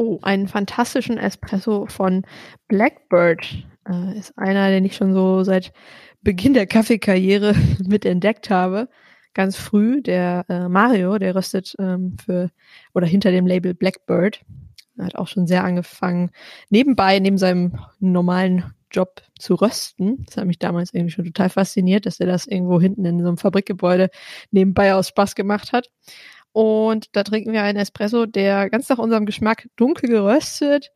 Oh, einen fantastischen Espresso von Blackbird. Äh, ist einer, den ich schon so seit Beginn der Kaffeekarriere mit entdeckt habe. Ganz früh, der äh, Mario, der röstet ähm, für oder hinter dem Label Blackbird. Er hat auch schon sehr angefangen, nebenbei, neben seinem normalen Job zu rösten. Das hat mich damals irgendwie schon total fasziniert, dass er das irgendwo hinten in so einem Fabrikgebäude nebenbei aus Spaß gemacht hat. Und da trinken wir einen Espresso, der ganz nach unserem Geschmack dunkel geröstet,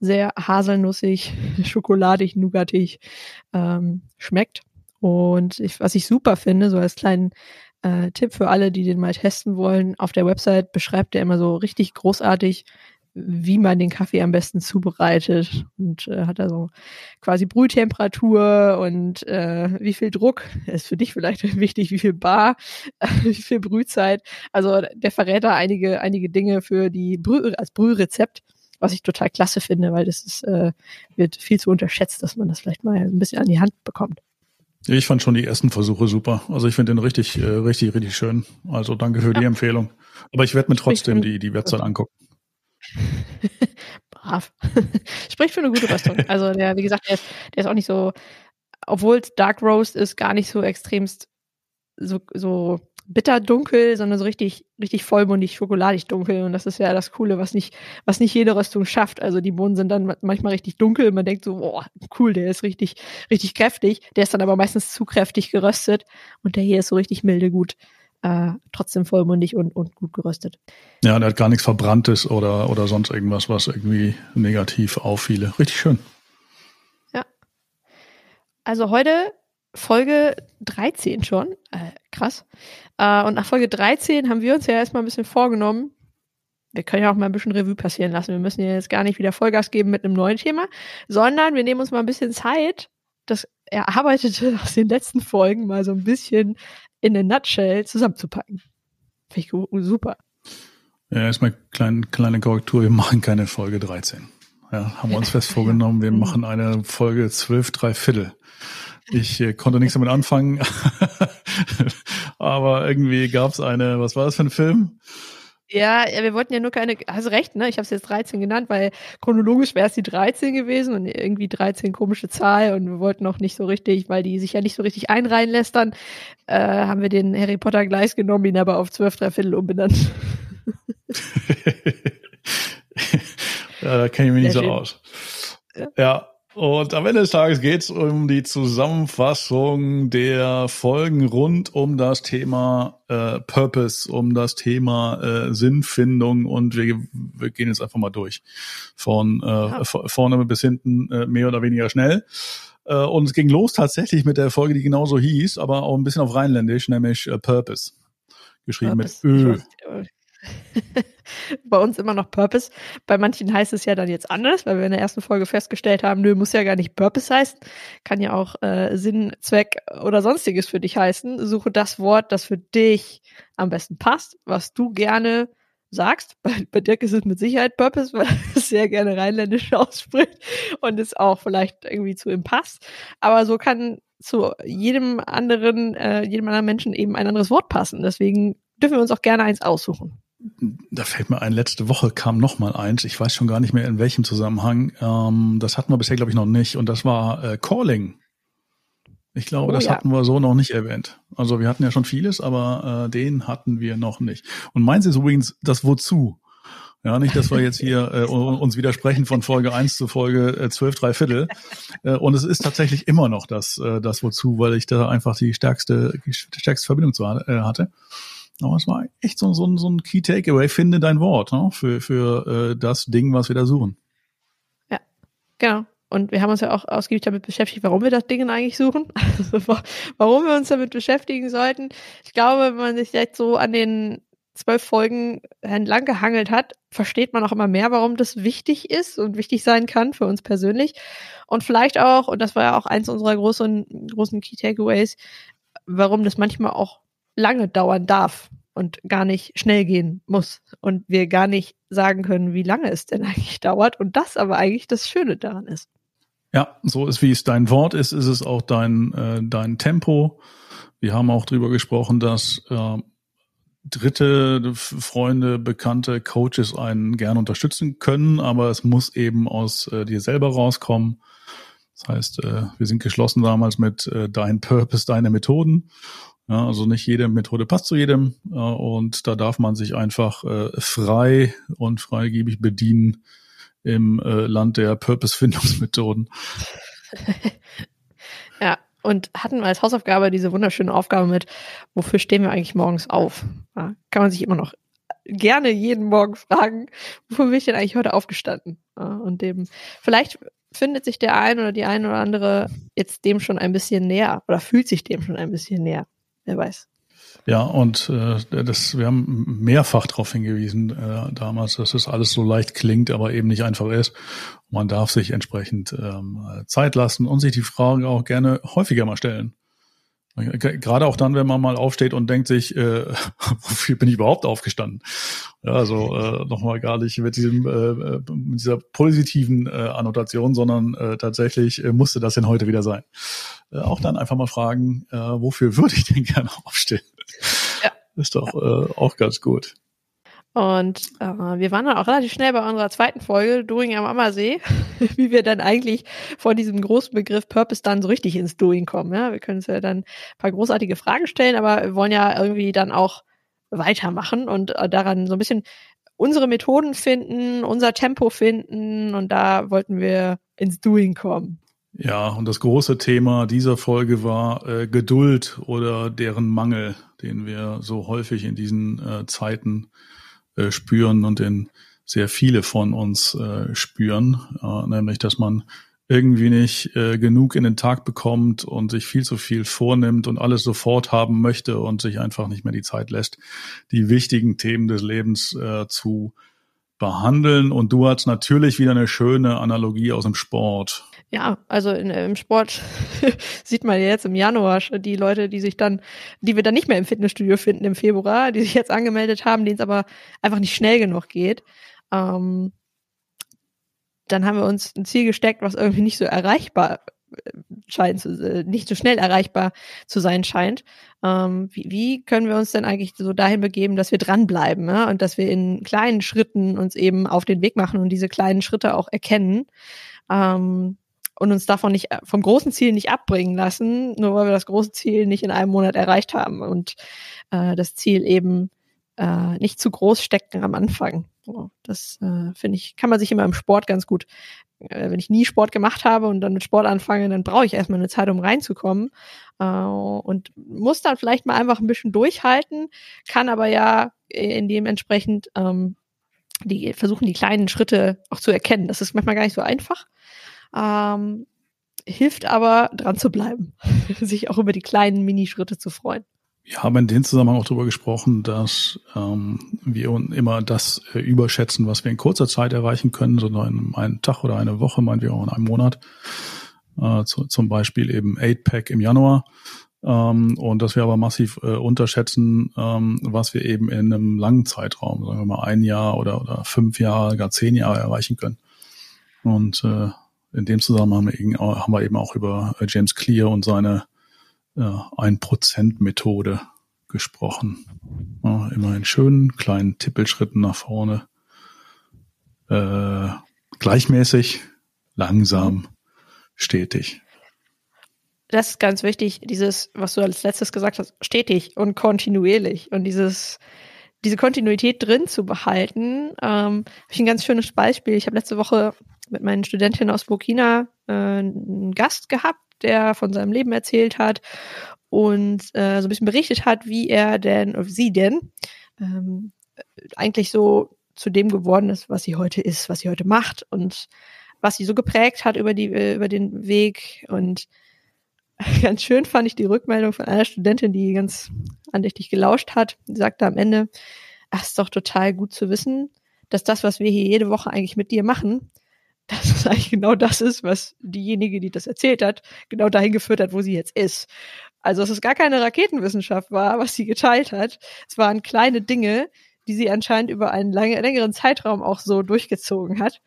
sehr haselnussig, schokoladig, nougatig ähm, schmeckt. Und ich, was ich super finde, so als kleinen äh, Tipp für alle, die den mal testen wollen, auf der Website beschreibt er immer so richtig großartig, wie man den Kaffee am besten zubereitet und äh, hat da so quasi Brühtemperatur und äh, wie viel Druck ist für dich vielleicht wichtig, wie viel Bar, wie viel Brühzeit. Also der verrät da einige einige Dinge für die Brüh als Brührezept, was ich total klasse finde, weil das ist äh, wird viel zu unterschätzt, dass man das vielleicht mal ein bisschen an die Hand bekommt. Ich fand schon die ersten Versuche super. Also ich finde den richtig, äh, richtig, richtig schön. Also danke für ja. die Empfehlung. Aber ich werde mir trotzdem die, die Website angucken. Brav. Spricht für eine gute Röstung. Also der, wie gesagt, der ist, der ist auch nicht so, obwohl es Dark Roast ist, gar nicht so extremst so, so bitter dunkel, sondern so richtig, richtig vollmundig, schokoladig dunkel. Und das ist ja das Coole, was nicht, was nicht jede Röstung schafft. Also die Bohnen sind dann manchmal richtig dunkel. Man denkt so, boah, cool, der ist richtig, richtig kräftig. Der ist dann aber meistens zu kräftig geröstet. Und der hier ist so richtig milde gut äh, trotzdem vollmundig und, und gut geröstet. Ja, der hat gar nichts Verbranntes oder, oder sonst irgendwas, was irgendwie negativ auffiele. Richtig schön. Ja. Also heute Folge 13 schon. Äh, krass. Äh, und nach Folge 13 haben wir uns ja erstmal ein bisschen vorgenommen, wir können ja auch mal ein bisschen Revue passieren lassen. Wir müssen ja jetzt gar nicht wieder Vollgas geben mit einem neuen Thema, sondern wir nehmen uns mal ein bisschen Zeit, das Erarbeitete aus den letzten Folgen mal so ein bisschen in a nutshell zusammenzupacken. Finde ich super. Ja, erstmal kleine, kleine Korrektur. Wir machen keine Folge 13. Ja, haben wir uns fest vorgenommen. Wir machen eine Folge 12, drei Viertel. Ich äh, konnte nichts damit anfangen, aber irgendwie gab es eine, was war das für ein Film? Ja, wir wollten ja nur keine, hast recht, ne? Ich habe es jetzt 13 genannt, weil chronologisch wäre es die 13 gewesen und irgendwie 13 komische Zahl und wir wollten auch nicht so richtig, weil die sich ja nicht so richtig einreihen lässt, dann äh, haben wir den Harry Potter Gleis genommen, ihn aber auf 12 Dreiviertel umbenannt. ja, da kenne ich mich nicht so aus. Ja. ja, und am Ende des Tages geht es um die Zusammenfassung der Folgen rund um das Thema äh, Purpose, um das Thema äh, Sinnfindung und wir, wir gehen jetzt einfach mal durch. Von äh, ja. vorne bis hinten äh, mehr oder weniger schnell. Äh, und es ging los tatsächlich mit der Folge, die genauso hieß, aber auch ein bisschen auf Rheinländisch, nämlich äh, Purpose. Geschrieben Purpose. mit Ö. bei uns immer noch Purpose. Bei manchen heißt es ja dann jetzt anders, weil wir in der ersten Folge festgestellt haben, nö, muss ja gar nicht Purpose heißen. Kann ja auch äh, Sinn, Zweck oder sonstiges für dich heißen. Suche das Wort, das für dich am besten passt, was du gerne sagst. Bei, bei Dirk ist es mit Sicherheit Purpose, weil er es sehr gerne rheinländisch ausspricht und es auch vielleicht irgendwie zu ihm passt. Aber so kann zu jedem anderen, äh, jedem anderen Menschen eben ein anderes Wort passen. Deswegen dürfen wir uns auch gerne eins aussuchen da fällt mir ein, letzte Woche kam noch mal eins. Ich weiß schon gar nicht mehr in welchem Zusammenhang. Ähm, das hatten wir bisher, glaube ich, noch nicht. Und das war äh, Calling. Ich glaube, oh, das ja. hatten wir so noch nicht erwähnt. Also wir hatten ja schon vieles, aber äh, den hatten wir noch nicht. Und meins ist übrigens das Wozu. Ja, nicht, dass wir jetzt hier äh, uns widersprechen von Folge 1 zu Folge äh, 12, drei Viertel. Äh, und es ist tatsächlich immer noch das, äh, das Wozu, weil ich da einfach die stärkste, die stärkste Verbindung zu äh, hatte. Aber es war echt so, so, so ein Key Takeaway. Finde dein Wort ne? für, für äh, das Ding, was wir da suchen. Ja, genau. Und wir haben uns ja auch ausgiebig damit beschäftigt, warum wir das Ding eigentlich suchen. Also, warum wir uns damit beschäftigen sollten. Ich glaube, wenn man sich jetzt so an den zwölf Folgen entlang gehangelt hat, versteht man auch immer mehr, warum das wichtig ist und wichtig sein kann für uns persönlich. Und vielleicht auch, und das war ja auch eins unserer großen, großen Key Takeaways, warum das manchmal auch lange dauern darf und gar nicht schnell gehen muss und wir gar nicht sagen können, wie lange es denn eigentlich dauert und das aber eigentlich das Schöne daran ist. Ja, so ist wie es dein Wort ist, ist es auch dein äh, dein Tempo. Wir haben auch drüber gesprochen, dass äh, Dritte, Freunde, Bekannte, Coaches einen gerne unterstützen können, aber es muss eben aus äh, dir selber rauskommen. Das heißt, äh, wir sind geschlossen damals mit äh, dein Purpose, deine Methoden. Ja, also nicht jede Methode passt zu jedem äh, und da darf man sich einfach äh, frei und freigebig bedienen im äh, Land der Purpose-Findungsmethoden. ja, und hatten als Hausaufgabe diese wunderschöne Aufgabe mit, wofür stehen wir eigentlich morgens auf? Ja, kann man sich immer noch gerne jeden Morgen fragen, wofür bin ich denn eigentlich heute aufgestanden? Ja, und dem, vielleicht findet sich der ein oder die ein oder andere jetzt dem schon ein bisschen näher oder fühlt sich dem schon ein bisschen näher. Wer weiß. Ja, und äh, das, wir haben mehrfach darauf hingewiesen äh, damals, dass es das alles so leicht klingt, aber eben nicht einfach ist. Man darf sich entsprechend ähm, Zeit lassen und sich die Fragen auch gerne häufiger mal stellen. Gerade auch dann, wenn man mal aufsteht und denkt sich, äh, wofür bin ich überhaupt aufgestanden? Ja, also äh, nochmal gar nicht mit, diesem, äh, mit dieser positiven äh, Annotation, sondern äh, tatsächlich äh, musste das denn heute wieder sein. Äh, auch dann einfach mal fragen, äh, wofür würde ich denn gerne aufstehen? Ja. Ist doch äh, auch ganz gut. Und äh, wir waren dann auch relativ schnell bei unserer zweiten Folge, Doing am Ammersee, wie wir dann eigentlich von diesem großen Begriff Purpose dann so richtig ins Doing kommen. Ja? Wir können uns ja dann ein paar großartige Fragen stellen, aber wir wollen ja irgendwie dann auch weitermachen und äh, daran so ein bisschen unsere Methoden finden, unser Tempo finden und da wollten wir ins Doing kommen. Ja, und das große Thema dieser Folge war äh, Geduld oder deren Mangel, den wir so häufig in diesen äh, Zeiten äh, spüren und den sehr viele von uns äh, spüren, äh, nämlich dass man irgendwie nicht äh, genug in den Tag bekommt und sich viel zu viel vornimmt und alles sofort haben möchte und sich einfach nicht mehr die Zeit lässt, die wichtigen Themen des Lebens äh, zu behandeln. Und du hast natürlich wieder eine schöne Analogie aus dem Sport. Ja, also in, im Sport sieht man jetzt im Januar die Leute, die sich dann, die wir dann nicht mehr im Fitnessstudio finden im Februar, die sich jetzt angemeldet haben, denen es aber einfach nicht schnell genug geht. Ähm, dann haben wir uns ein Ziel gesteckt, was irgendwie nicht so erreichbar äh, scheint äh, nicht so schnell erreichbar zu sein scheint. Ähm, wie, wie, können wir uns denn eigentlich so dahin begeben, dass wir dranbleiben ja? und dass wir in kleinen Schritten uns eben auf den Weg machen und diese kleinen Schritte auch erkennen ähm, und uns davon nicht vom großen Ziel nicht abbringen lassen, nur weil wir das große Ziel nicht in einem Monat erreicht haben und äh, das Ziel eben äh, nicht zu groß stecken am Anfang. So, das äh, finde ich, kann man sich immer im Sport ganz gut äh, wenn ich nie Sport gemacht habe und dann mit Sport anfange, dann brauche ich erstmal eine Zeit, um reinzukommen. Äh, und muss dann vielleicht mal einfach ein bisschen durchhalten, kann aber ja in dem entsprechend ähm, die versuchen, die kleinen Schritte auch zu erkennen. Das ist manchmal gar nicht so einfach. Ähm, hilft aber, dran zu bleiben, sich auch über die kleinen Minischritte zu freuen. Wir haben in dem Zusammenhang auch darüber gesprochen, dass ähm, wir immer das äh, überschätzen, was wir in kurzer Zeit erreichen können, so in einem Tag oder eine Woche, meinen wir auch in einem Monat. Äh, zu, zum Beispiel eben 8-Pack im Januar. Ähm, und dass wir aber massiv äh, unterschätzen, ähm, was wir eben in einem langen Zeitraum, sagen wir mal ein Jahr oder, oder fünf Jahre, gar zehn Jahre erreichen können. Und äh, in dem Zusammenhang haben wir eben auch über äh, James Clear und seine ein Prozent Methode gesprochen. Ja, immer in schönen kleinen Tippelschritten nach vorne. Äh, gleichmäßig, langsam, stetig. Das ist ganz wichtig, dieses, was du als letztes gesagt hast, stetig und kontinuierlich und dieses, diese Kontinuität drin zu behalten. Ähm, habe ich ein ganz schönes Beispiel. Ich habe letzte Woche mit meinen Studentinnen aus Burkina äh, einen Gast gehabt, der von seinem Leben erzählt hat und äh, so ein bisschen berichtet hat, wie er denn, oder sie denn, ähm, eigentlich so zu dem geworden ist, was sie heute ist, was sie heute macht und was sie so geprägt hat über die äh, über den Weg und ganz schön fand ich die Rückmeldung von einer Studentin, die ganz andächtig gelauscht hat. Die sagte am Ende, das ist doch total gut zu wissen, dass das, was wir hier jede Woche eigentlich mit dir machen, dass es eigentlich genau das ist, was diejenige, die das erzählt hat, genau dahin geführt hat, wo sie jetzt ist. Also dass es gar keine Raketenwissenschaft war, was sie geteilt hat. Es waren kleine Dinge, die sie anscheinend über einen lange, längeren Zeitraum auch so durchgezogen hat,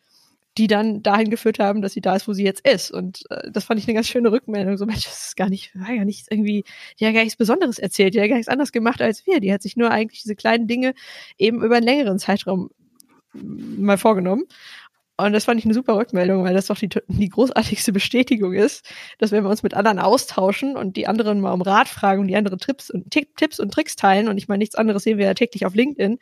die dann dahin geführt haben, dass sie da ist, wo sie jetzt ist. Und äh, das fand ich eine ganz schöne Rückmeldung. So, Mensch, das ist gar nicht, war ja nichts irgendwie, die hat gar nichts Besonderes erzählt, die hat gar nichts anderes gemacht als wir. Die hat sich nur eigentlich diese kleinen Dinge eben über einen längeren Zeitraum mal vorgenommen. Und das fand ich eine super Rückmeldung, weil das doch die, die großartigste Bestätigung ist, dass wenn wir uns mit anderen austauschen und die anderen mal um Rat fragen und die anderen Tipps und, Tipps und Tricks teilen, und ich meine, nichts anderes sehen wir ja täglich auf LinkedIn,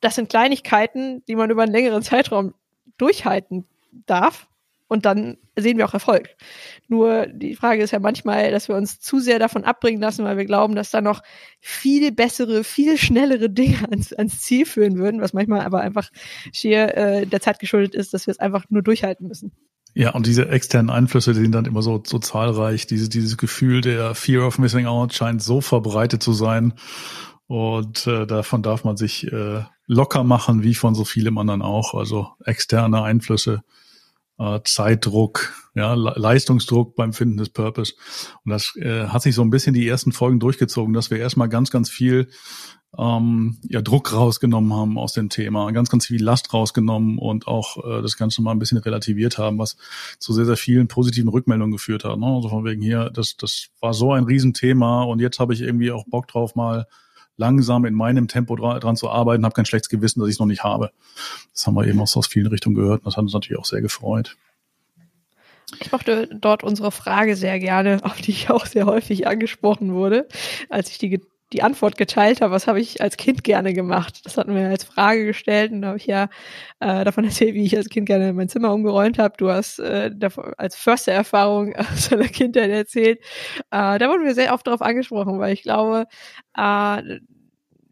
das sind Kleinigkeiten, die man über einen längeren Zeitraum durchhalten darf und dann sehen wir auch Erfolg. Nur die Frage ist ja manchmal, dass wir uns zu sehr davon abbringen lassen, weil wir glauben, dass da noch viel bessere, viel schnellere Dinge ans, ans Ziel führen würden, was manchmal aber einfach schier äh, der Zeit geschuldet ist, dass wir es einfach nur durchhalten müssen. Ja, und diese externen Einflüsse, die sind dann immer so, so zahlreich. Diese, dieses Gefühl der Fear of Missing Out scheint so verbreitet zu sein. Und äh, davon darf man sich äh, locker machen, wie von so vielem anderen auch. Also externe Einflüsse Zeitdruck, ja, Leistungsdruck beim Finden des Purpose. Und das äh, hat sich so ein bisschen die ersten Folgen durchgezogen, dass wir erstmal ganz, ganz viel ähm, ja, Druck rausgenommen haben aus dem Thema, ganz, ganz viel Last rausgenommen und auch äh, das Ganze mal ein bisschen relativiert haben, was zu sehr, sehr vielen positiven Rückmeldungen geführt hat. Ne? Also von wegen hier, das, das war so ein Riesenthema und jetzt habe ich irgendwie auch Bock drauf, mal langsam in meinem Tempo dran, dran zu arbeiten, habe kein schlechtes Gewissen, dass ich es noch nicht habe. Das haben wir eben auch so aus vielen Richtungen gehört und das hat uns natürlich auch sehr gefreut. Ich mochte dort unsere Frage sehr gerne, auf die ich auch sehr häufig angesprochen wurde, als ich die die Antwort geteilt habe, was habe ich als Kind gerne gemacht. Das hatten wir als Frage gestellt und da habe ich ja äh, davon erzählt, wie ich als Kind gerne mein Zimmer umgeräumt habe. Du hast äh, als förster Erfahrung aus deiner Kindheit erzählt. Äh, da wurden wir sehr oft darauf angesprochen, weil ich glaube, äh,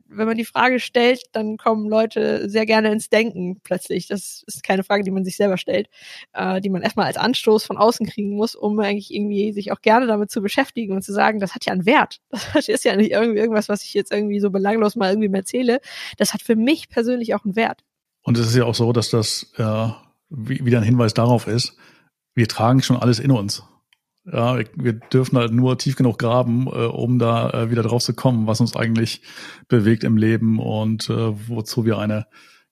wenn man die Frage stellt, dann kommen Leute sehr gerne ins Denken plötzlich. Das ist keine Frage, die man sich selber stellt, äh, die man erstmal als Anstoß von außen kriegen muss, um eigentlich irgendwie sich auch gerne damit zu beschäftigen und zu sagen, das hat ja einen Wert. Das ist ja nicht irgendwie irgendwas, was ich jetzt irgendwie so belanglos mal irgendwie erzähle. Das hat für mich persönlich auch einen Wert. Und es ist ja auch so, dass das äh, wieder ein Hinweis darauf ist, wir tragen schon alles in uns. Ja, wir dürfen halt nur tief genug graben, äh, um da äh, wieder drauf zu kommen, was uns eigentlich bewegt im Leben und äh, wozu wir eine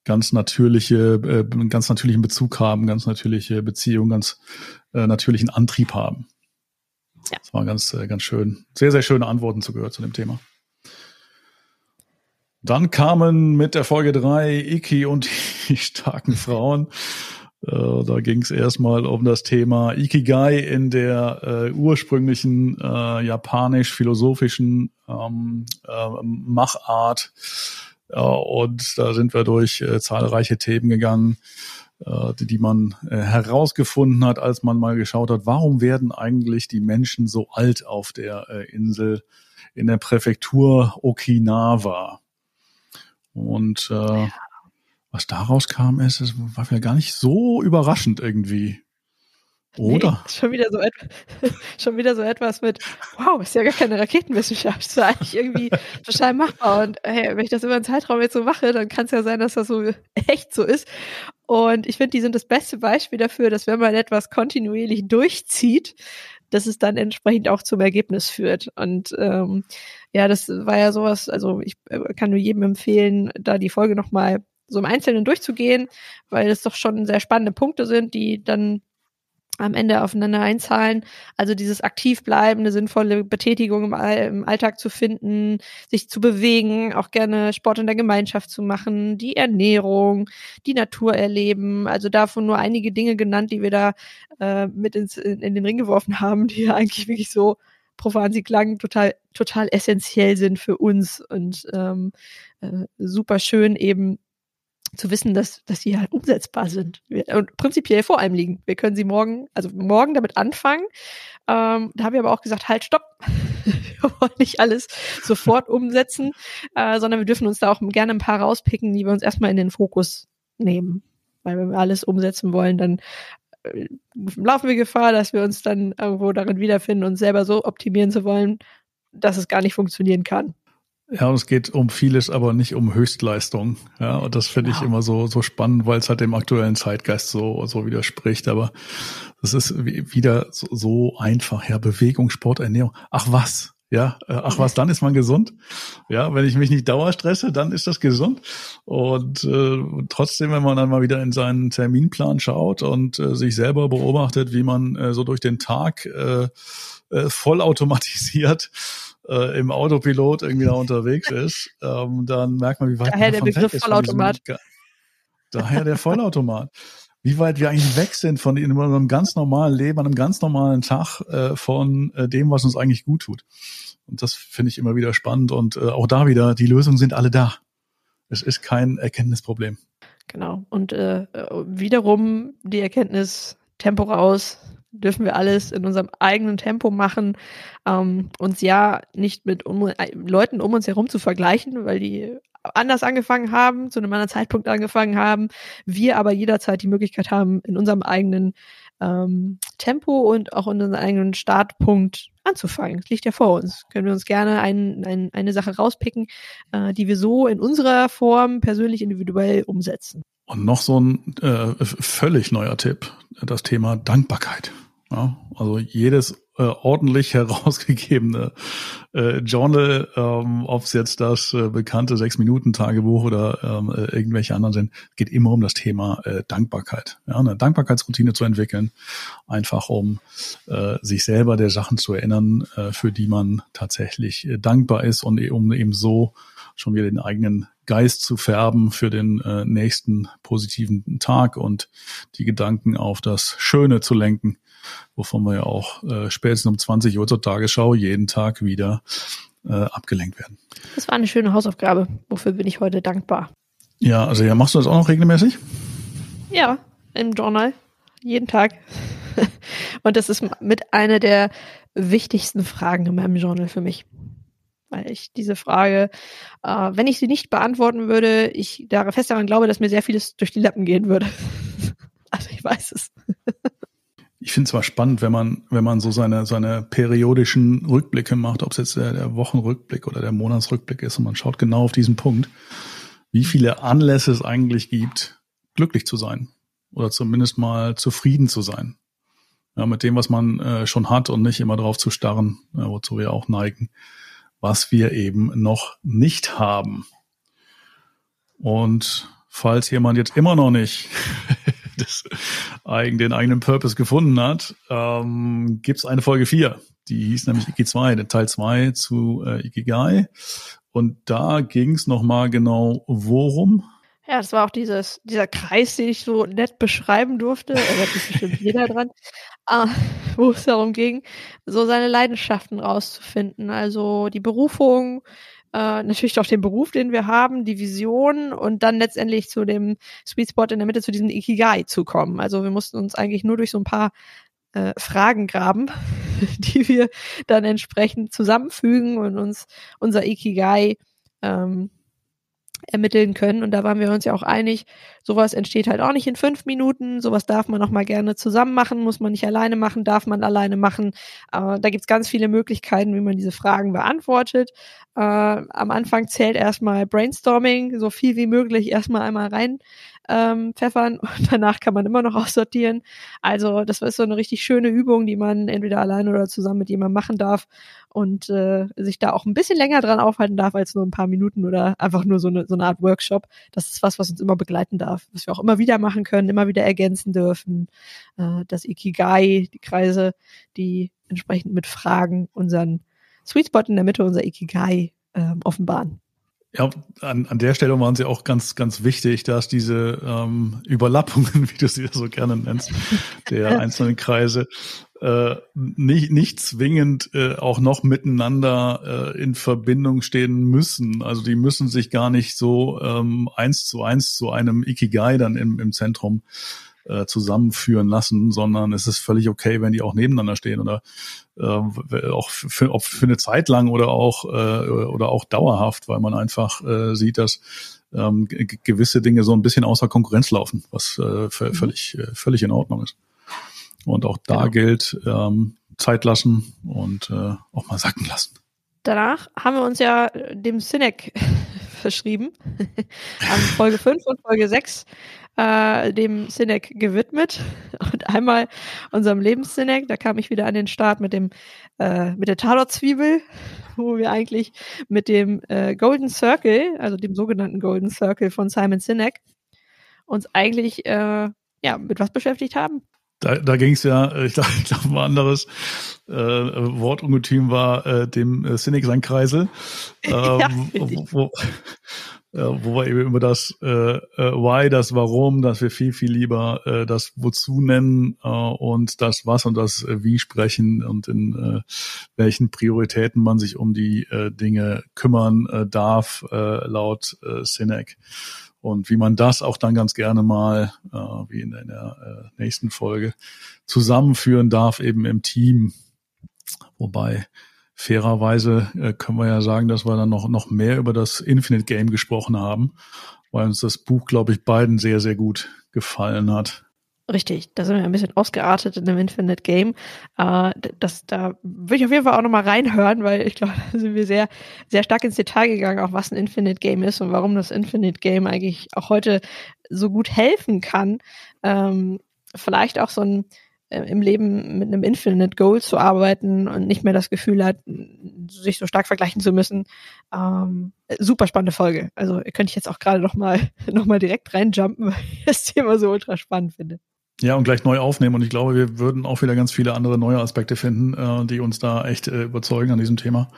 ganz natürliche, äh, einen ganz natürlichen Bezug haben, ganz natürliche Beziehung, ganz äh, natürlichen Antrieb haben. Ja. Das war ganz, äh, ganz schön. Sehr, sehr schöne Antworten zugehört zu dem Thema. Dann kamen mit der Folge drei Iki und die starken Frauen. Äh, da ging es erstmal um das Thema Ikigai in der äh, ursprünglichen äh, japanisch-philosophischen ähm, äh, Machart. Und da sind wir durch äh, zahlreiche Themen gegangen, äh, die, die man herausgefunden hat, als man mal geschaut hat, warum werden eigentlich die Menschen so alt auf der Insel in der Präfektur Okinawa. Und äh, was daraus kam, ist, es war vielleicht gar nicht so überraschend irgendwie. Oder? Nee, schon wieder so etwas, schon wieder so etwas mit, wow, ist ja gar keine Raketenwissenschaft, ist ja eigentlich irgendwie total machbar. Und hey, wenn ich das über einen Zeitraum jetzt so mache, dann kann es ja sein, dass das so echt so ist. Und ich finde, die sind das beste Beispiel dafür, dass wenn man etwas kontinuierlich durchzieht, dass es dann entsprechend auch zum Ergebnis führt. Und ähm, ja, das war ja sowas, also ich äh, kann nur jedem empfehlen, da die Folge nochmal so im Einzelnen durchzugehen, weil es doch schon sehr spannende Punkte sind, die dann am Ende aufeinander einzahlen. Also dieses aktiv bleiben, eine sinnvolle Betätigung im, All im, Alltag zu finden, sich zu bewegen, auch gerne Sport in der Gemeinschaft zu machen, die Ernährung, die Natur erleben. Also davon nur einige Dinge genannt, die wir da äh, mit ins, in, in, den Ring geworfen haben, die ja eigentlich wirklich so profan sie klangen, total, total essentiell sind für uns und ähm, äh, super schön eben zu wissen, dass, dass die halt umsetzbar sind und prinzipiell vor einem liegen. Wir können sie morgen, also morgen damit anfangen. Ähm, da haben wir aber auch gesagt, halt, stopp. wir wollen nicht alles sofort umsetzen, äh, sondern wir dürfen uns da auch gerne ein paar rauspicken, die wir uns erstmal in den Fokus nehmen. Weil wenn wir alles umsetzen wollen, dann äh, laufen wir Gefahr, dass wir uns dann irgendwo darin wiederfinden, uns selber so optimieren zu wollen, dass es gar nicht funktionieren kann. Ja, und es geht um vieles, aber nicht um Höchstleistung. Ja, und das finde genau. ich immer so, so spannend, weil es halt dem aktuellen Zeitgeist so, so widerspricht. Aber das ist wieder so, so einfach. Ja, Bewegung, Sport, Ernährung. Ach was? Ja, äh, ach was, dann ist man gesund. Ja, wenn ich mich nicht dauerstresse, dann ist das gesund. Und äh, trotzdem, wenn man dann mal wieder in seinen Terminplan schaut und äh, sich selber beobachtet, wie man äh, so durch den Tag äh, äh, vollautomatisiert äh, im Autopilot irgendwie da unterwegs ist, ähm, dann merkt man, wie weit Daher der Begriff Vollautomat. daher der Vollautomat. Wie weit wir eigentlich weg sind von in unserem ganz normalen Leben, einem ganz normalen Tag äh, von äh, dem, was uns eigentlich gut tut. Und das finde ich immer wieder spannend. Und äh, auch da wieder, die Lösungen sind alle da. Es ist kein Erkenntnisproblem. Genau. Und äh, wiederum die Erkenntnis Tempo raus, dürfen wir alles in unserem eigenen Tempo machen, ähm, uns ja nicht mit um, äh, Leuten um uns herum zu vergleichen, weil die anders angefangen haben, zu einem anderen Zeitpunkt angefangen haben, wir aber jederzeit die Möglichkeit haben, in unserem eigenen ähm, Tempo und auch in unserem eigenen Startpunkt anzufangen. Das liegt ja vor uns. Können wir uns gerne ein, ein, eine Sache rauspicken, äh, die wir so in unserer Form persönlich individuell umsetzen. Und noch so ein äh, völlig neuer Tipp, das Thema Dankbarkeit. Ja, also jedes äh, ordentlich herausgegebene äh, Journal, ähm, ob es jetzt das äh, bekannte Sechs-Minuten-Tagebuch oder ähm, äh, irgendwelche anderen sind, geht immer um das Thema äh, Dankbarkeit. Ja, eine Dankbarkeitsroutine zu entwickeln, einfach um äh, sich selber der Sachen zu erinnern, äh, für die man tatsächlich äh, dankbar ist und um eben so schon wieder den eigenen Geist zu färben für den äh, nächsten positiven Tag und die Gedanken auf das Schöne zu lenken, wovon wir ja auch äh, spätestens um 20 Uhr zur Tagesschau jeden Tag wieder äh, abgelenkt werden. Das war eine schöne Hausaufgabe. Wofür bin ich heute dankbar? Ja, also ja, machst du das auch noch regelmäßig? Ja, im Journal. Jeden Tag. Und das ist mit einer der wichtigsten Fragen in meinem Journal für mich. Weil ich diese Frage, äh, wenn ich sie nicht beantworten würde, ich da fest daran glaube, dass mir sehr vieles durch die Lappen gehen würde. also ich weiß es ich finde es zwar spannend, wenn man, wenn man so seine, seine periodischen Rückblicke macht, ob es jetzt der, der Wochenrückblick oder der Monatsrückblick ist und man schaut genau auf diesen Punkt, wie viele Anlässe es eigentlich gibt, glücklich zu sein oder zumindest mal zufrieden zu sein. Ja, mit dem, was man äh, schon hat und nicht immer drauf zu starren, äh, wozu wir auch neigen, was wir eben noch nicht haben. Und falls jemand jetzt immer noch nicht das den eigenen Purpose gefunden hat, ähm, gibt eine Folge 4. Die hieß nämlich Iki 2, der Teil 2 zu äh, Ikigai. Und da ging es nochmal genau worum. Ja, das war auch dieses, dieser Kreis, den ich so nett beschreiben durfte. Erinnert sich bestimmt jeder dran. Äh, wo es darum ging, so seine Leidenschaften rauszufinden. Also die Berufung, äh, natürlich auch den Beruf, den wir haben, die Vision und dann letztendlich zu dem Sweet Spot in der Mitte, zu diesem Ikigai zu kommen. Also wir mussten uns eigentlich nur durch so ein paar äh, Fragen graben, die wir dann entsprechend zusammenfügen und uns unser Ikigai ähm, ermitteln können. Und da waren wir uns ja auch einig, sowas entsteht halt auch nicht in fünf Minuten. Sowas darf man auch mal gerne zusammen machen, muss man nicht alleine machen, darf man alleine machen. Äh, da gibt's ganz viele Möglichkeiten, wie man diese Fragen beantwortet. Äh, am Anfang zählt erstmal Brainstorming, so viel wie möglich erstmal einmal rein ähm, pfeffern und danach kann man immer noch aussortieren. Also das ist so eine richtig schöne Übung, die man entweder alleine oder zusammen mit jemandem machen darf und äh, sich da auch ein bisschen länger dran aufhalten darf als nur ein paar Minuten oder einfach nur so eine, so eine Art Workshop. Das ist was, was uns immer begleiten darf, was wir auch immer wieder machen können, immer wieder ergänzen dürfen. Äh, das Ikigai, die Kreise, die entsprechend mit Fragen unseren Sweet Spot in der Mitte, unser Ikigai äh, offenbaren. Ja, an, an der Stelle waren sie auch ganz, ganz wichtig, dass diese ähm, Überlappungen, wie du sie so gerne nennst, der einzelnen Kreise äh, nicht, nicht zwingend äh, auch noch miteinander äh, in Verbindung stehen müssen. Also die müssen sich gar nicht so ähm, eins zu eins zu einem Ikigai dann im, im Zentrum äh, zusammenführen lassen, sondern es ist völlig okay, wenn die auch nebeneinander stehen oder äh, auch für, ob für eine Zeit lang oder auch äh, oder auch dauerhaft, weil man einfach äh, sieht, dass ähm, gewisse Dinge so ein bisschen außer Konkurrenz laufen, was äh, mhm. völlig äh, völlig in Ordnung ist. Und auch da genau. gilt ähm, Zeit lassen und äh, auch mal sacken lassen danach haben wir uns ja äh, dem Cynic verschrieben. An Folge 5 und Folge 6 äh, dem Cynic gewidmet. Und einmal unserem Lebenscynic, da kam ich wieder an den Start mit dem äh, mit der Tarotzwiebel, wo wir eigentlich mit dem äh, Golden Circle, also dem sogenannten Golden Circle von Simon Sinek, uns eigentlich äh, ja mit was beschäftigt haben. Da, da ging es ja, ich glaube, ich glaub, ein anderes äh, Wortungetüm war äh, dem äh, Cynic sein Kreisel, äh, ja, wo, wo, äh, wo wir eben über das äh, äh, Why, das Warum, dass wir viel, viel lieber äh, das Wozu nennen äh, und das Was und das äh, Wie sprechen und in äh, welchen Prioritäten man sich um die äh, Dinge kümmern äh, darf, äh, laut äh, Sinek. Und wie man das auch dann ganz gerne mal, äh, wie in der, in der äh, nächsten Folge, zusammenführen darf, eben im Team. Wobei fairerweise äh, können wir ja sagen, dass wir dann noch, noch mehr über das Infinite Game gesprochen haben, weil uns das Buch, glaube ich, beiden sehr, sehr gut gefallen hat. Richtig, da sind wir ein bisschen ausgeartet in dem Infinite Game. Äh, das, da würde ich auf jeden Fall auch nochmal reinhören, weil ich glaube, da sind wir sehr, sehr stark ins Detail gegangen, auch was ein Infinite Game ist und warum das Infinite Game eigentlich auch heute so gut helfen kann. Ähm, vielleicht auch so ein im Leben mit einem Infinite Goal zu arbeiten und nicht mehr das Gefühl hat, sich so stark vergleichen zu müssen. Ähm, super spannende Folge. Also könnte ich jetzt auch gerade noch mal, noch mal direkt reinjumpen, weil ich das Thema so ultra spannend finde. Ja, und gleich neu aufnehmen. Und ich glaube, wir würden auch wieder ganz viele andere neue Aspekte finden, äh, die uns da echt äh, überzeugen an diesem Thema.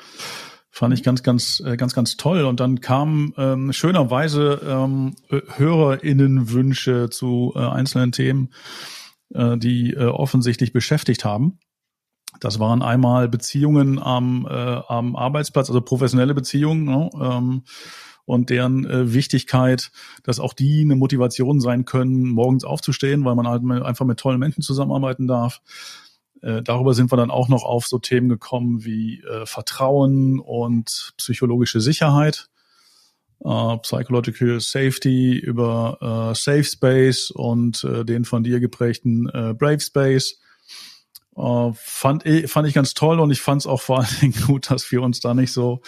Fand ich ganz, ganz, äh, ganz, ganz toll. Und dann kamen ähm, schönerweise ähm, HörerInnenwünsche zu äh, einzelnen Themen äh, die äh, offensichtlich beschäftigt haben. Das waren einmal Beziehungen am, äh, am Arbeitsplatz, also professionelle Beziehungen ne, ähm, und deren äh, Wichtigkeit, dass auch die eine Motivation sein können, morgens aufzustehen, weil man halt einfach mit tollen Menschen zusammenarbeiten darf. Äh, darüber sind wir dann auch noch auf so Themen gekommen wie äh, Vertrauen und psychologische Sicherheit äh, Psychological Safety, über äh, Safe Space und äh, den von dir geprägten äh, Brave Space. Äh, fand, ich, fand ich ganz toll und ich fand es auch vor allen Dingen gut, dass wir uns da nicht so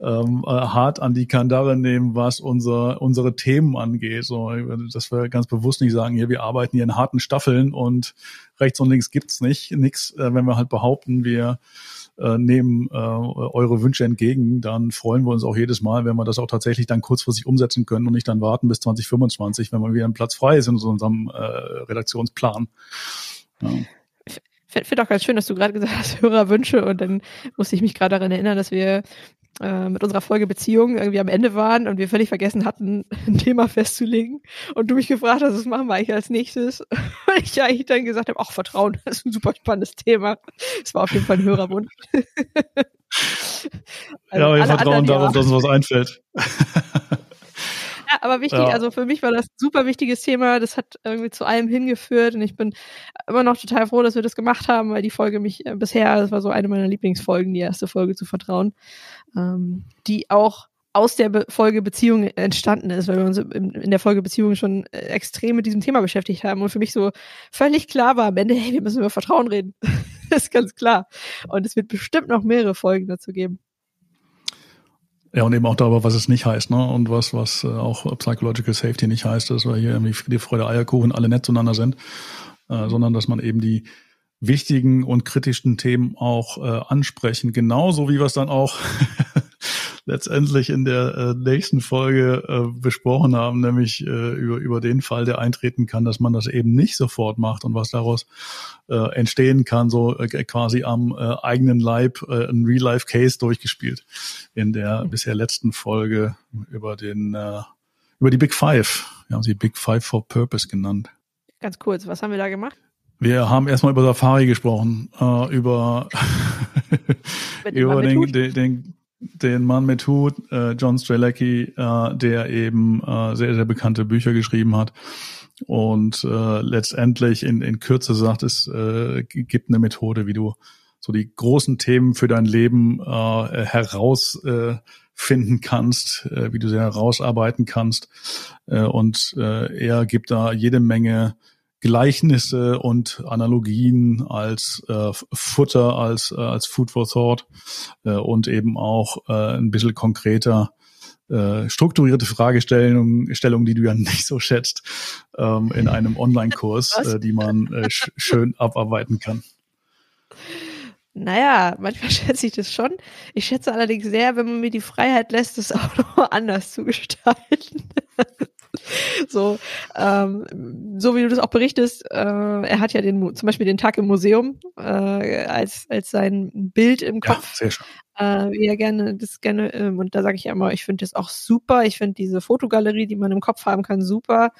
ähm, äh, hart an die Kandare nehmen, was unser, unsere Themen angeht. So, dass wir ganz bewusst nicht sagen, hier, wir arbeiten hier in harten Staffeln und rechts und links gibt's nicht, nix, äh, wenn wir halt behaupten, wir äh, nehmen äh, eure Wünsche entgegen, dann freuen wir uns auch jedes Mal, wenn wir das auch tatsächlich dann kurzfristig umsetzen können und nicht dann warten bis 2025, wenn mal wieder ein Platz frei ist in unserem äh, Redaktionsplan. Ja. Finde auch ganz schön, dass du gerade gesagt hast, Hörerwünsche und dann musste ich mich gerade daran erinnern, dass wir äh, mit unserer Folge Beziehung irgendwie am Ende waren und wir völlig vergessen hatten, ein Thema festzulegen und du mich gefragt hast, was machen wir eigentlich als nächstes? Und ich eigentlich dann gesagt habe, ach, Vertrauen, das ist ein super spannendes Thema. Das war auf jeden Fall ein Hörerwunsch. also ja, wir vertrauen darauf, dass uns was einfällt. Aber wichtig, ja. also für mich war das ein super wichtiges Thema. Das hat irgendwie zu allem hingeführt und ich bin immer noch total froh, dass wir das gemacht haben, weil die Folge mich äh, bisher, das war so eine meiner Lieblingsfolgen, die erste Folge zu vertrauen, ähm, die auch aus der Be Folge Beziehung entstanden ist, weil wir uns in, in der Folge Beziehung schon äh, extrem mit diesem Thema beschäftigt haben und für mich so völlig klar war am Ende, hey, wir müssen über Vertrauen reden. das ist ganz klar. Und es wird bestimmt noch mehrere Folgen dazu geben. Ja, und eben auch darüber, was es nicht heißt, ne? Und was, was äh, auch Psychological Safety nicht heißt, dass wir hier irgendwie Friede, Freude, Eierkuchen alle nett zueinander sind, äh, sondern dass man eben die wichtigen und kritischen Themen auch äh, ansprechen, genauso wie wir es dann auch letztendlich in der äh, nächsten Folge äh, besprochen haben, nämlich äh, über, über den Fall, der eintreten kann, dass man das eben nicht sofort macht und was daraus äh, entstehen kann, so äh, quasi am äh, eigenen Leib äh, ein Real-Life-Case durchgespielt in der mhm. bisher letzten Folge über den äh, über die Big Five. Wir haben sie Big Five for Purpose genannt. Ganz kurz, was haben wir da gemacht? Wir haben erstmal über Safari gesprochen, äh, über, über den, den, den, den Mann mit Hut, äh, John Strelacki, äh, der eben äh, sehr, sehr bekannte Bücher geschrieben hat und äh, letztendlich in, in Kürze sagt, es äh, gibt eine Methode, wie du so die großen Themen für dein Leben äh, herausfinden äh, kannst, äh, wie du sie herausarbeiten kannst. Äh, und äh, er gibt da jede Menge Gleichnisse und Analogien als äh, Futter, als, äh, als Food for Thought äh, und eben auch äh, ein bisschen konkreter äh, strukturierte Fragestellungen, Stellungen, die du ja nicht so schätzt, ähm, in einem Online-Kurs, äh, die man äh, sch schön abarbeiten kann. Naja, manchmal schätze ich das schon. Ich schätze allerdings sehr, wenn man mir die Freiheit lässt, das auch noch anders zu gestalten. so, ähm, so wie du das auch berichtest, äh, er hat ja den, zum Beispiel den Tag im Museum äh, als, als sein Bild im Kopf. Ja, sehr schön. Äh, wie er gerne das gerne, ähm, und da sage ich ja immer, ich finde das auch super. Ich finde diese Fotogalerie, die man im Kopf haben kann, super.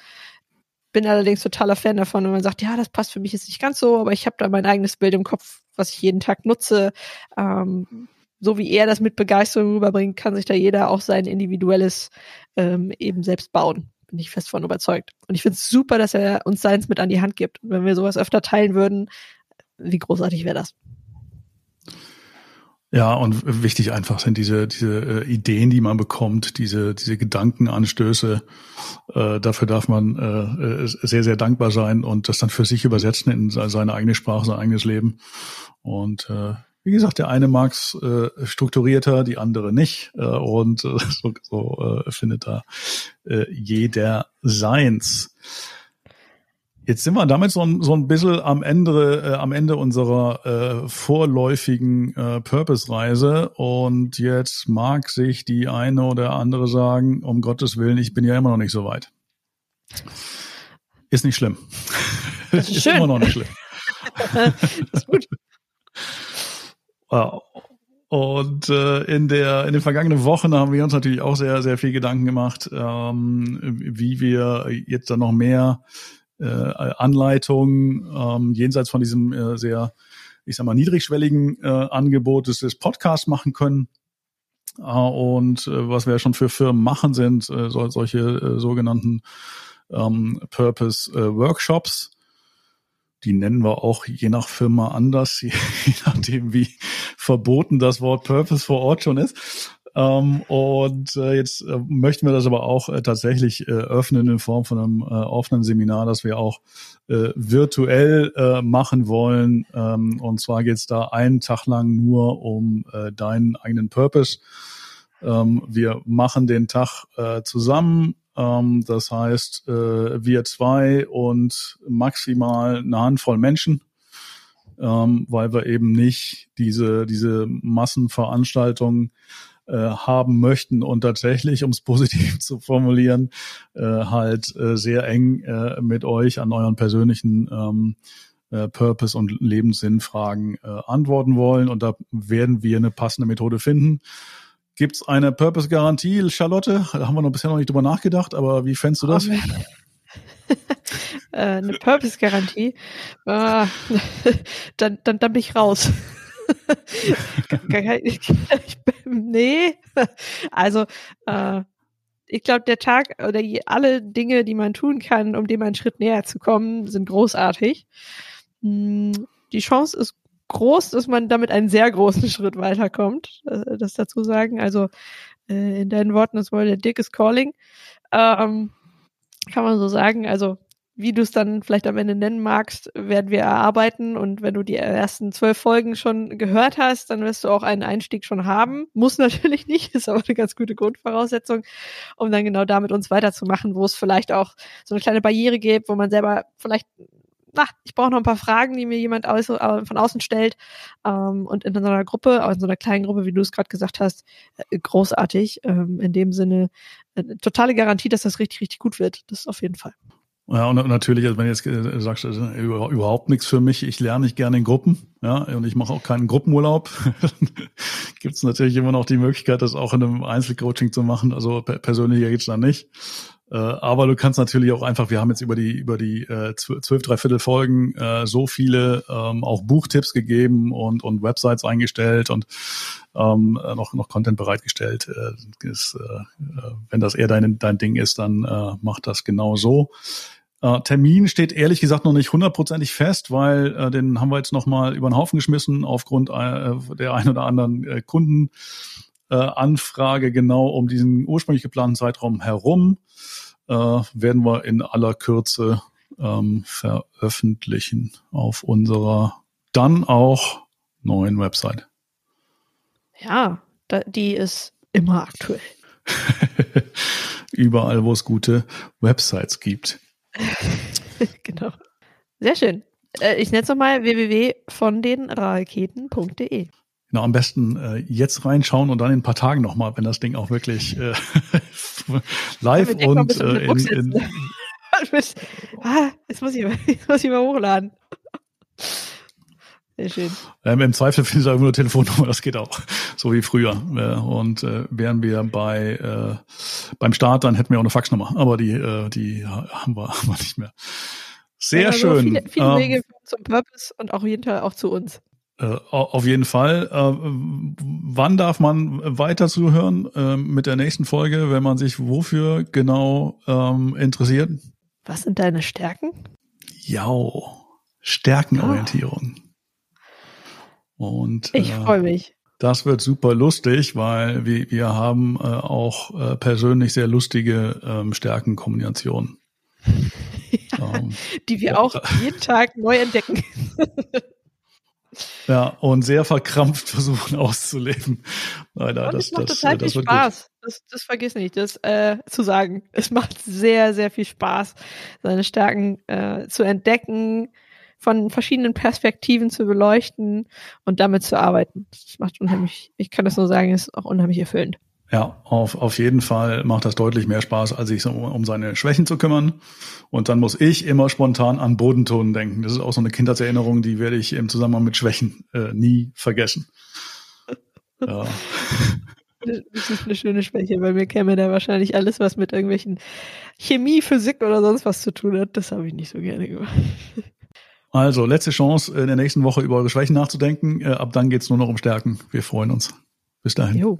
Bin allerdings totaler Fan davon, wenn man sagt, ja, das passt für mich jetzt nicht ganz so, aber ich habe da mein eigenes Bild im Kopf, was ich jeden Tag nutze. Ähm, so wie er das mit Begeisterung rüberbringt, kann sich da jeder auch sein individuelles ähm, eben selbst bauen bin ich fest von überzeugt. Und ich finde es super, dass er uns seins mit an die Hand gibt. Und wenn wir sowas öfter teilen würden, wie großartig wäre das? Ja, und wichtig einfach sind diese, diese äh, Ideen, die man bekommt, diese, diese Gedankenanstöße. Äh, dafür darf man äh, sehr, sehr dankbar sein und das dann für sich übersetzen in seine eigene Sprache, sein eigenes Leben. Und äh, wie gesagt, der eine mag es äh, strukturierter, die andere nicht. Äh, und äh, so, so äh, findet da äh, jeder seins. Jetzt sind wir damit so ein, so ein bisschen am Ende, äh, am Ende unserer äh, vorläufigen äh, Purpose-Reise. Und jetzt mag sich die eine oder andere sagen, um Gottes Willen, ich bin ja immer noch nicht so weit. Ist nicht schlimm. Das ist, ist immer noch nicht schlimm. das ist gut. Und äh, in der in den vergangenen Wochen haben wir uns natürlich auch sehr sehr viel Gedanken gemacht, ähm, wie wir jetzt dann noch mehr äh, Anleitungen ähm, jenseits von diesem äh, sehr ich sag mal niedrigschwelligen äh, Angebot des, des Podcasts machen können. Äh, und äh, was wir schon für Firmen machen, sind äh, so, solche äh, sogenannten ähm, Purpose äh, Workshops die nennen wir auch je nach Firma anders, je, nachdem wie verboten das Wort Purpose vor Ort schon ist. Ähm, und äh, jetzt äh, möchten wir das aber auch äh, tatsächlich äh, öffnen in Form von einem äh, offenen Seminar, das wir auch äh, virtuell machen wollen. Ähm, und zwar geht es da einen Tag lang nur um deinen eigenen Purpose. Ähm, wir machen den Tag zusammen ähm, das heißt, äh, wir zwei und maximal eine Handvoll Menschen, ähm, weil wir eben nicht diese, diese Massenveranstaltungen äh, haben möchten und tatsächlich, um es positiv zu formulieren, äh, halt äh, sehr eng äh, mit euch an euren persönlichen ähm, äh, Purpose und Lebenssinnfragen äh, antworten wollen. Und da werden wir eine passende Methode finden. Gibt es eine Purpose-Garantie, Charlotte? Da haben wir noch bisher noch nicht drüber nachgedacht, aber wie fändest du das? äh, eine Purpose-Garantie? Äh, dann, dann, dann bin ich raus. nee, also äh, ich glaube, der Tag oder alle Dinge, die man tun kann, um dem einen Schritt näher zu kommen, sind großartig. Hm, die Chance ist groß, dass man damit einen sehr großen Schritt weiterkommt. Äh, das dazu sagen. Also äh, in deinen Worten, das war der Dick is calling. Ähm, kann man so sagen. Also wie du es dann vielleicht am Ende nennen magst, werden wir erarbeiten. Und wenn du die ersten zwölf Folgen schon gehört hast, dann wirst du auch einen Einstieg schon haben. Muss natürlich nicht, ist aber eine ganz gute Grundvoraussetzung, um dann genau damit uns weiterzumachen, wo es vielleicht auch so eine kleine Barriere gibt, wo man selber vielleicht na, ich brauche noch ein paar Fragen, die mir jemand aus, äh, von außen stellt. Ähm, und in so einer Gruppe, in so einer kleinen Gruppe, wie du es gerade gesagt hast, äh, großartig. Ähm, in dem Sinne, äh, totale Garantie, dass das richtig, richtig gut wird. Das auf jeden Fall. Ja, und natürlich, also wenn du jetzt äh, sagst, überhaupt nichts für mich, ich lerne nicht gerne in Gruppen, ja, und ich mache auch keinen Gruppenurlaub, gibt es natürlich immer noch die Möglichkeit, das auch in einem Einzelcoaching zu machen. Also persönlich geht's dann nicht. Äh, aber du kannst natürlich auch einfach, wir haben jetzt über die über die äh, zwölf, dreiviertel Folgen äh, so viele ähm, auch Buchtipps gegeben und und Websites eingestellt und ähm, noch noch Content bereitgestellt. Äh, ist, äh, wenn das eher dein dein Ding ist, dann äh, mach das genau so. Äh, Termin steht ehrlich gesagt noch nicht hundertprozentig fest, weil äh, den haben wir jetzt noch mal über den Haufen geschmissen aufgrund äh, der ein oder anderen äh, Kunden äh, Anfrage genau um diesen ursprünglich geplanten Zeitraum herum. Äh, werden wir in aller Kürze ähm, veröffentlichen auf unserer dann auch neuen Website. Ja, da, die ist immer aktuell. Überall, wo es gute Websites gibt. genau. Sehr schön. Äh, ich nenne es nochmal www.vondenraketen.de. Genau, am besten äh, jetzt reinschauen und dann in ein paar Tagen nochmal, wenn das Ding auch wirklich äh, live ja, und äh, in, in ah, jetzt, muss ich, jetzt muss ich mal hochladen. Sehr schön. Ähm, Im Zweifel finde ich einfach nur Telefonnummer, das geht auch. So wie früher. Äh, und äh, wären wir bei äh, beim Start, dann hätten wir auch eine Faxnummer. Aber die, äh, die haben wir, haben wir nicht mehr. Sehr also schön. Viele, viele ähm, Wege zum Purpose und auch jeden Fall auch zu uns. Äh, auf jeden Fall. Äh, wann darf man weiter zuhören äh, mit der nächsten Folge, wenn man sich wofür genau ähm, interessiert? Was sind deine Stärken? Ja, Stärkenorientierung. Ah. Und ich äh, freue mich. Das wird super lustig, weil wir, wir haben äh, auch äh, persönlich sehr lustige ähm, Stärkenkombinationen. ja, ähm, die wir auch jeden Tag neu entdecken. ja, und sehr verkrampft versuchen auszuleben. Leider, und das, es macht das, total das, viel Spaß. Das, das vergiss nicht, das äh, zu sagen. Es macht sehr, sehr viel Spaß, seine Stärken äh, zu entdecken, von verschiedenen Perspektiven zu beleuchten und damit zu arbeiten. Das macht unheimlich, ich kann das nur sagen, ist auch unheimlich erfüllend. Ja, auf, auf jeden Fall macht das deutlich mehr Spaß, als sich so um seine Schwächen zu kümmern. Und dann muss ich immer spontan an Bodenton denken. Das ist auch so eine Kindheitserinnerung, die werde ich im Zusammenhang mit Schwächen äh, nie vergessen. Ja. Das ist eine schöne Schwäche, weil mir käme da wahrscheinlich alles, was mit irgendwelchen Chemie, Physik oder sonst was zu tun hat. Das habe ich nicht so gerne gemacht. Also, letzte Chance, in der nächsten Woche über eure Schwächen nachzudenken. Äh, ab dann geht's nur noch um Stärken. Wir freuen uns. Bis dahin. Jo.